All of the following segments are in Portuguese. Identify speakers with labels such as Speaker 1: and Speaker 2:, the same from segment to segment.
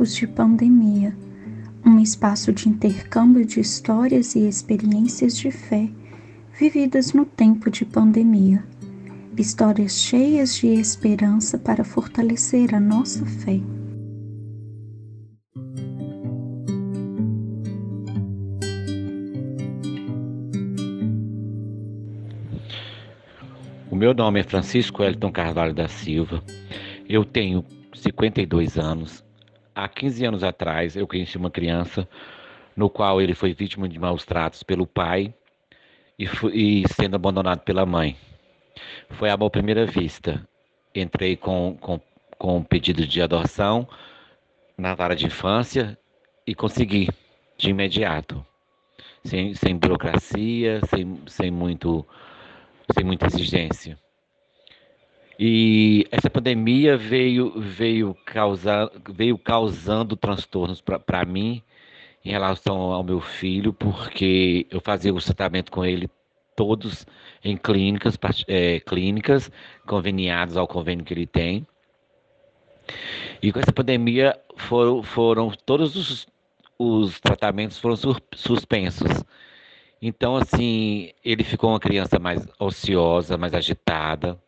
Speaker 1: Tempos de Pandemia um espaço de intercâmbio de histórias e experiências de fé vividas no tempo de pandemia. Histórias cheias de esperança para fortalecer a nossa fé.
Speaker 2: O meu nome é Francisco Elton Carvalho da Silva. Eu tenho 52 anos. Há 15 anos atrás, eu conheci uma criança no qual ele foi vítima de maus tratos pelo pai e, e sendo abandonado pela mãe. Foi amor à primeira vista. Entrei com, com, com um pedido de adoção na vara de infância e consegui de imediato. Sem, sem burocracia, sem, sem, muito, sem muita exigência. E essa pandemia veio, veio, causar, veio causando transtornos para mim em relação ao meu filho, porque eu fazia o tratamento com ele todos em clínicas, é, clínicas conveniadas ao convênio que ele tem. E com essa pandemia foram, foram todos os, os tratamentos foram suspensos. Então, assim, ele ficou uma criança mais ociosa, mais agitada,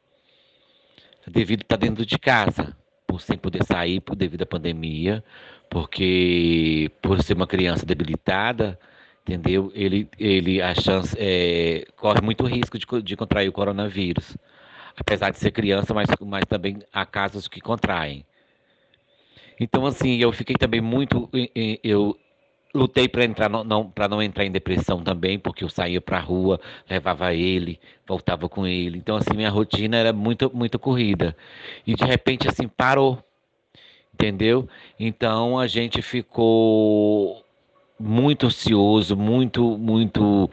Speaker 2: devido a estar dentro de casa, por sem poder sair por, devido à pandemia, porque por ser uma criança debilitada, entendeu? Ele, ele a chance é, corre muito risco de, de contrair o coronavírus, apesar de ser criança, mas, mas também há casos que contraem. Então, assim, eu fiquei também muito. Eu lutei para entrar não, para não entrar em depressão também, porque eu saía para a rua, levava ele, voltava com ele. Então assim, minha rotina era muito muito corrida. E de repente assim parou. Entendeu? Então a gente ficou muito ansioso, muito muito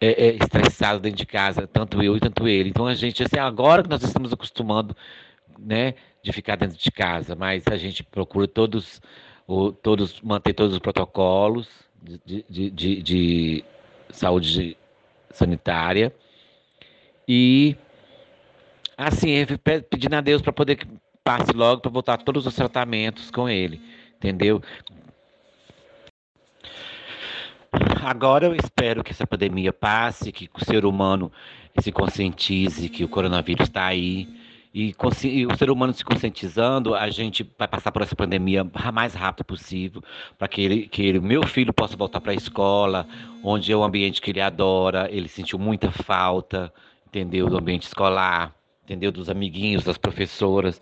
Speaker 2: é, é, estressado dentro de casa, tanto eu e tanto ele. Então a gente assim, agora que nós estamos acostumando, né, de ficar dentro de casa, mas a gente procura todos o, todos, manter todos os protocolos de, de, de, de saúde sanitária e assim pedindo a Deus para poder que passe logo para voltar todos os tratamentos com ele, entendeu? Agora eu espero que essa pandemia passe, que o ser humano se conscientize que o coronavírus está aí, e, e, o ser humano se conscientizando, a gente vai passar por essa pandemia mais rápido possível, para que ele, que ele, meu filho possa voltar para a escola, onde é o ambiente que ele adora, ele sentiu muita falta, entendeu, do ambiente escolar, entendeu, dos amiguinhos, das professoras.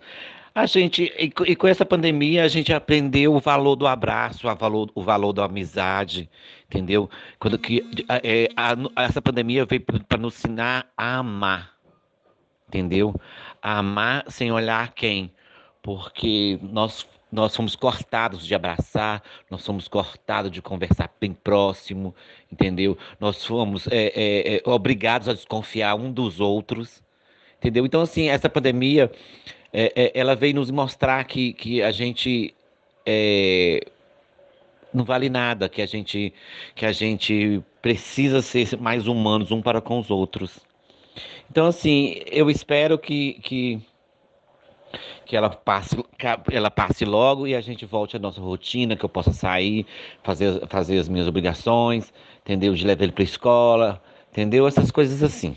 Speaker 2: A gente, e, e com essa pandemia, a gente aprendeu o valor do abraço, o valor, o valor da amizade, entendeu? Quando que é, a, essa pandemia veio para nos ensinar a amar, entendeu? Amar sem olhar quem, porque nós nós fomos cortados de abraçar, nós fomos cortados de conversar bem próximo, entendeu? Nós fomos é, é, é, obrigados a desconfiar um dos outros, entendeu? Então, assim, essa pandemia, é, é, ela veio nos mostrar que, que a gente é, não vale nada, que a gente que a gente precisa ser mais humanos um para com os outros. Então, assim, eu espero que, que, que ela, passe, ela passe logo e a gente volte à nossa rotina, que eu possa sair, fazer, fazer as minhas obrigações, entendeu? De levar ele para a escola, entendeu? Essas coisas assim.